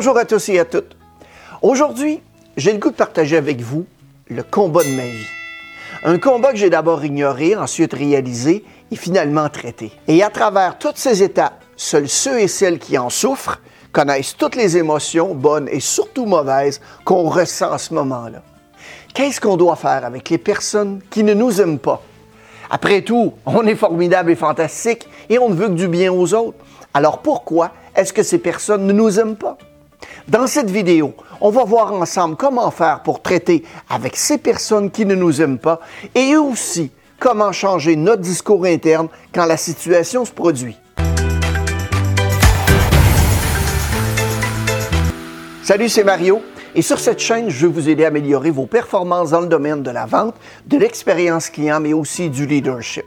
Bonjour à tous et à toutes. Aujourd'hui, j'ai le goût de partager avec vous le combat de ma vie. Un combat que j'ai d'abord ignoré, ensuite réalisé et finalement traité. Et à travers toutes ces étapes, seuls ceux et celles qui en souffrent connaissent toutes les émotions, bonnes et surtout mauvaises, qu'on ressent à ce moment-là. Qu'est-ce qu'on doit faire avec les personnes qui ne nous aiment pas? Après tout, on est formidable et fantastique et on ne veut que du bien aux autres. Alors pourquoi est-ce que ces personnes ne nous aiment pas? Dans cette vidéo, on va voir ensemble comment faire pour traiter avec ces personnes qui ne nous aiment pas et aussi comment changer notre discours interne quand la situation se produit. Salut, c'est Mario. Et sur cette chaîne, je vais vous aider à améliorer vos performances dans le domaine de la vente, de l'expérience client, mais aussi du leadership.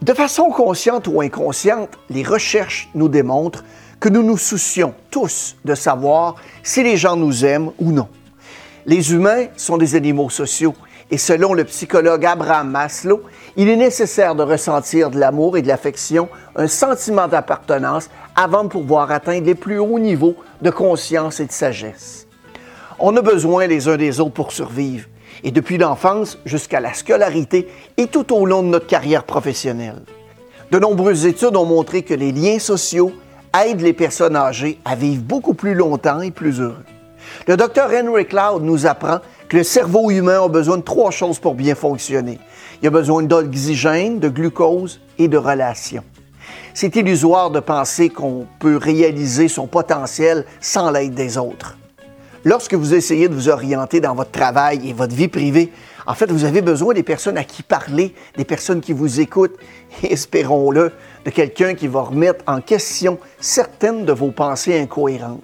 De façon consciente ou inconsciente, les recherches nous démontrent que nous nous soucions tous de savoir si les gens nous aiment ou non. Les humains sont des animaux sociaux et selon le psychologue Abraham Maslow, il est nécessaire de ressentir de l'amour et de l'affection, un sentiment d'appartenance avant de pouvoir atteindre les plus hauts niveaux de conscience et de sagesse. On a besoin les uns des autres pour survivre, et depuis l'enfance jusqu'à la scolarité et tout au long de notre carrière professionnelle. De nombreuses études ont montré que les liens sociaux aident les personnes âgées à vivre beaucoup plus longtemps et plus heureux. Le docteur Henry Cloud nous apprend que le cerveau humain a besoin de trois choses pour bien fonctionner. Il a besoin d'oxygène, de glucose et de relations. C'est illusoire de penser qu'on peut réaliser son potentiel sans l'aide des autres. Lorsque vous essayez de vous orienter dans votre travail et votre vie privée, en fait, vous avez besoin des personnes à qui parler, des personnes qui vous écoutent, et espérons-le, de quelqu'un qui va remettre en question certaines de vos pensées incohérentes.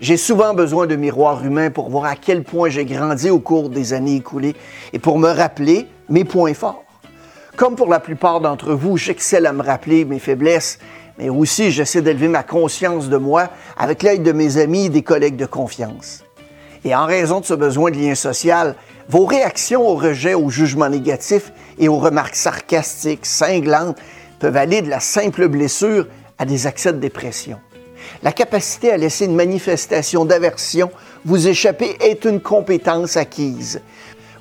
J'ai souvent besoin de miroirs humains pour voir à quel point j'ai grandi au cours des années écoulées et pour me rappeler mes points forts. Comme pour la plupart d'entre vous, j'excelle à me rappeler mes faiblesses, mais aussi j'essaie d'élever ma conscience de moi avec l'aide de mes amis et des collègues de confiance. Et en raison de ce besoin de lien social, vos réactions au rejet, au jugement négatif et aux remarques sarcastiques, cinglantes peuvent aller de la simple blessure à des accès de dépression. La capacité à laisser une manifestation d'aversion vous échapper est une compétence acquise.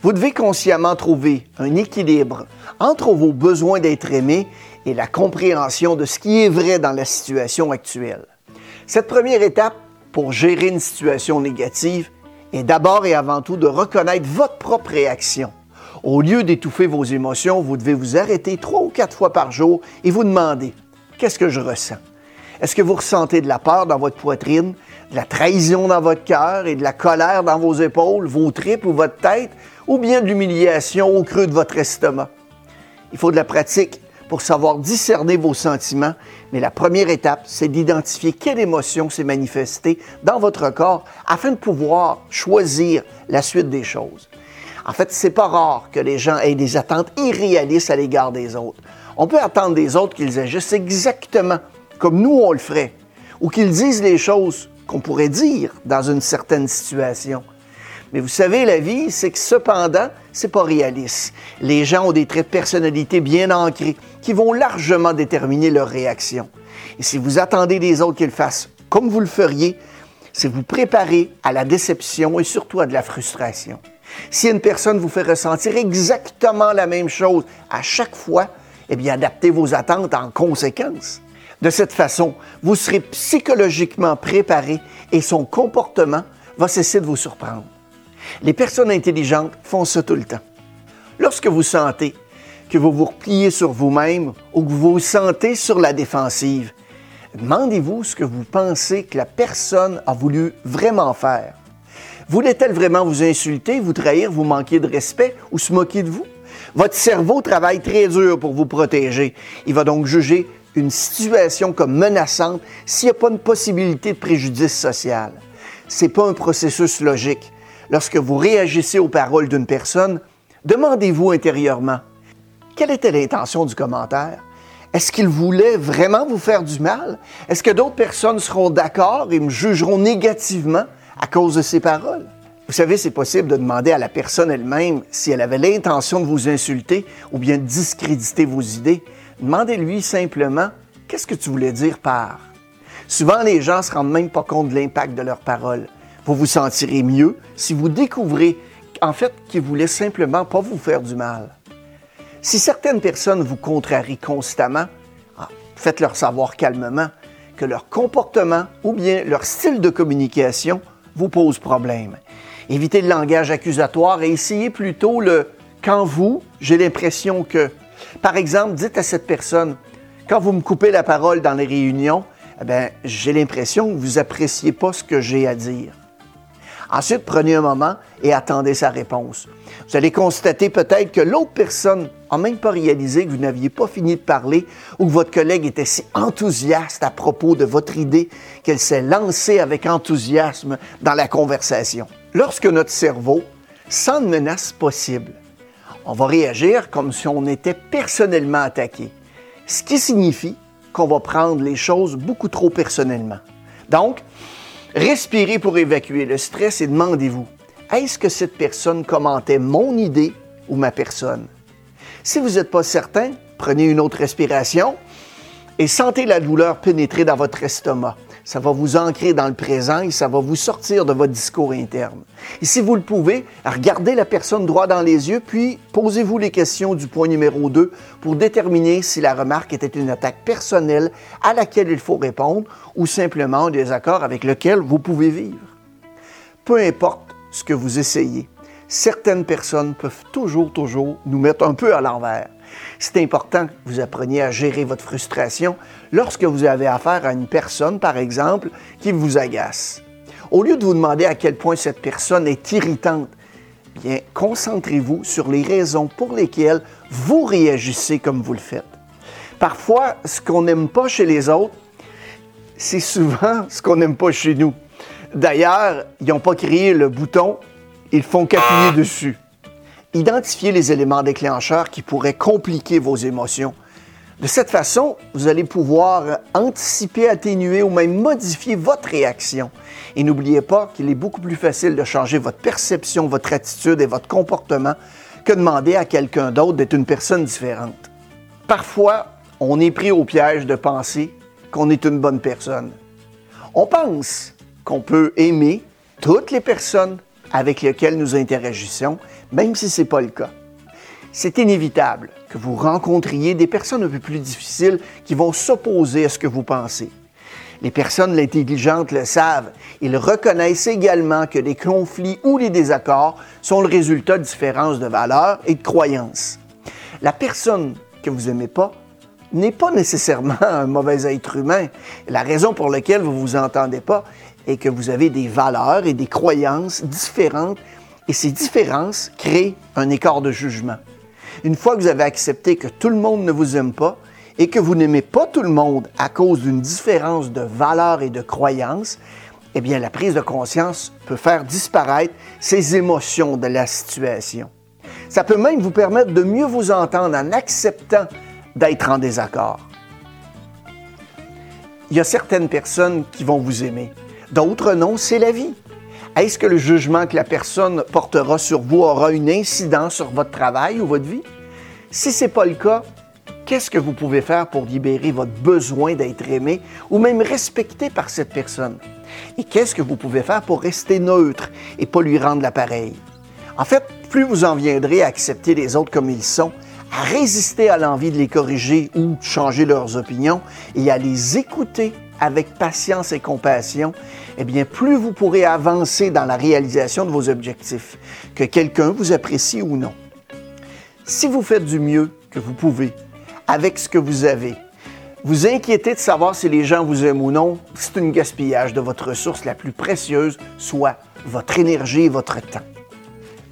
Vous devez consciemment trouver un équilibre entre vos besoins d'être aimé et la compréhension de ce qui est vrai dans la situation actuelle. Cette première étape pour gérer une situation négative est d'abord et avant tout de reconnaître votre propre réaction. Au lieu d'étouffer vos émotions, vous devez vous arrêter trois ou quatre fois par jour et vous demander qu'est-ce que je ressens? Est-ce que vous ressentez de la peur dans votre poitrine, de la trahison dans votre cœur et de la colère dans vos épaules, vos tripes ou votre tête, ou bien de l'humiliation au creux de votre estomac? Il faut de la pratique pour savoir discerner vos sentiments, mais la première étape, c'est d'identifier quelle émotion s'est manifestée dans votre corps afin de pouvoir choisir la suite des choses. En fait, c'est pas rare que les gens aient des attentes irréalistes à l'égard des autres. On peut attendre des autres qu'ils agissent exactement comme nous on le ferait, ou qu'ils disent les choses qu'on pourrait dire dans une certaine situation. Mais vous savez, la vie, c'est que cependant, c'est pas réaliste. Les gens ont des traits de personnalité bien ancrés qui vont largement déterminer leur réaction. Et si vous attendez des autres qu'ils fassent comme vous le feriez, c'est vous préparer à la déception et surtout à de la frustration. Si une personne vous fait ressentir exactement la même chose à chaque fois, eh bien, adaptez vos attentes en conséquence. De cette façon, vous serez psychologiquement préparé et son comportement va cesser de vous surprendre. Les personnes intelligentes font ça tout le temps. Lorsque vous sentez que vous vous repliez sur vous-même ou que vous vous sentez sur la défensive, demandez-vous ce que vous pensez que la personne a voulu vraiment faire. Voulait-elle vraiment vous insulter, vous trahir, vous manquer de respect ou se moquer de vous? Votre cerveau travaille très dur pour vous protéger. Il va donc juger une situation comme menaçante s'il n'y a pas une possibilité de préjudice social. Ce n'est pas un processus logique. Lorsque vous réagissez aux paroles d'une personne, demandez-vous intérieurement, quelle était l'intention du commentaire? Est-ce qu'il voulait vraiment vous faire du mal? Est-ce que d'autres personnes seront d'accord et me jugeront négativement à cause de ces paroles? Vous savez, c'est possible de demander à la personne elle-même si elle avait l'intention de vous insulter ou bien de discréditer vos idées. Demandez-lui simplement, qu'est-ce que tu voulais dire par? Souvent, les gens ne se rendent même pas compte de l'impact de leurs paroles. Vous vous sentirez mieux si vous découvrez en fait qu'ils voulaient simplement pas vous faire du mal. Si certaines personnes vous contrarient constamment, ah, faites-leur savoir calmement que leur comportement ou bien leur style de communication vous pose problème. Évitez le langage accusatoire et essayez plutôt le quand vous, j'ai l'impression que. Par exemple, dites à cette personne, quand vous me coupez la parole dans les réunions, eh j'ai l'impression que vous appréciez pas ce que j'ai à dire. Ensuite, prenez un moment et attendez sa réponse. Vous allez constater peut-être que l'autre personne n'a même pas réalisé que vous n'aviez pas fini de parler ou que votre collègue était si enthousiaste à propos de votre idée qu'elle s'est lancée avec enthousiasme dans la conversation. Lorsque notre cerveau sent une menace possible, on va réagir comme si on était personnellement attaqué, ce qui signifie qu'on va prendre les choses beaucoup trop personnellement. Donc, Respirez pour évacuer le stress et demandez-vous, est-ce que cette personne commentait mon idée ou ma personne? Si vous n'êtes pas certain, prenez une autre respiration et sentez la douleur pénétrer dans votre estomac. Ça va vous ancrer dans le présent et ça va vous sortir de votre discours interne. Et si vous le pouvez, regardez la personne droit dans les yeux, puis posez-vous les questions du point numéro 2 pour déterminer si la remarque était une attaque personnelle à laquelle il faut répondre ou simplement un désaccord avec lequel vous pouvez vivre. Peu importe ce que vous essayez, certaines personnes peuvent toujours, toujours nous mettre un peu à l'envers. C'est important que vous appreniez à gérer votre frustration lorsque vous avez affaire à une personne, par exemple, qui vous agace. Au lieu de vous demander à quel point cette personne est irritante, bien, concentrez-vous sur les raisons pour lesquelles vous réagissez comme vous le faites. Parfois, ce qu'on n'aime pas chez les autres, c'est souvent ce qu'on n'aime pas chez nous. D'ailleurs, ils n'ont pas créé le bouton, ils font qu'appuyer dessus. Identifiez les éléments déclencheurs qui pourraient compliquer vos émotions. De cette façon, vous allez pouvoir anticiper, atténuer ou même modifier votre réaction. Et n'oubliez pas qu'il est beaucoup plus facile de changer votre perception, votre attitude et votre comportement que demander à quelqu'un d'autre d'être une personne différente. Parfois, on est pris au piège de penser qu'on est une bonne personne. On pense qu'on peut aimer toutes les personnes avec lesquelles nous interagissons, même si ce n'est pas le cas. C'est inévitable que vous rencontriez des personnes un peu plus difficiles qui vont s'opposer à ce que vous pensez. Les personnes intelligentes le savent. Ils reconnaissent également que les conflits ou les désaccords sont le résultat de différences de valeurs et de croyances. La personne que vous n'aimez pas n'est pas nécessairement un mauvais être humain. La raison pour laquelle vous ne vous entendez pas est que vous avez des valeurs et des croyances différentes et ces différences créent un écart de jugement. Une fois que vous avez accepté que tout le monde ne vous aime pas et que vous n'aimez pas tout le monde à cause d'une différence de valeurs et de croyances, eh bien la prise de conscience peut faire disparaître ces émotions de la situation. Ça peut même vous permettre de mieux vous entendre en acceptant d'être en désaccord. Il y a certaines personnes qui vont vous aimer, d'autres non, c'est la vie. Est-ce que le jugement que la personne portera sur vous aura une incidence sur votre travail ou votre vie? Si ce n'est pas le cas, qu'est-ce que vous pouvez faire pour libérer votre besoin d'être aimé ou même respecté par cette personne? Et qu'est-ce que vous pouvez faire pour rester neutre et pas lui rendre l'appareil? En fait, plus vous en viendrez à accepter les autres comme ils sont, à résister à l'envie de les corriger ou changer leurs opinions et à les écouter avec patience et compassion, eh bien, plus vous pourrez avancer dans la réalisation de vos objectifs, que quelqu'un vous apprécie ou non. Si vous faites du mieux que vous pouvez avec ce que vous avez, vous inquiétez de savoir si les gens vous aiment ou non, c'est un gaspillage de votre ressource la plus précieuse, soit votre énergie et votre temps.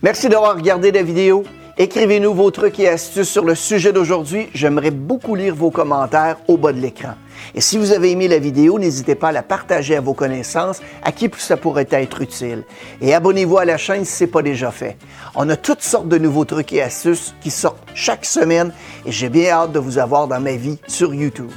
Merci d'avoir regardé la vidéo. Écrivez-nous vos trucs et astuces sur le sujet d'aujourd'hui. J'aimerais beaucoup lire vos commentaires au bas de l'écran. Et si vous avez aimé la vidéo, n'hésitez pas à la partager à vos connaissances, à qui ça pourrait être utile. Et abonnez-vous à la chaîne si ce n'est pas déjà fait. On a toutes sortes de nouveaux trucs et astuces qui sortent chaque semaine et j'ai bien hâte de vous avoir dans ma vie sur YouTube.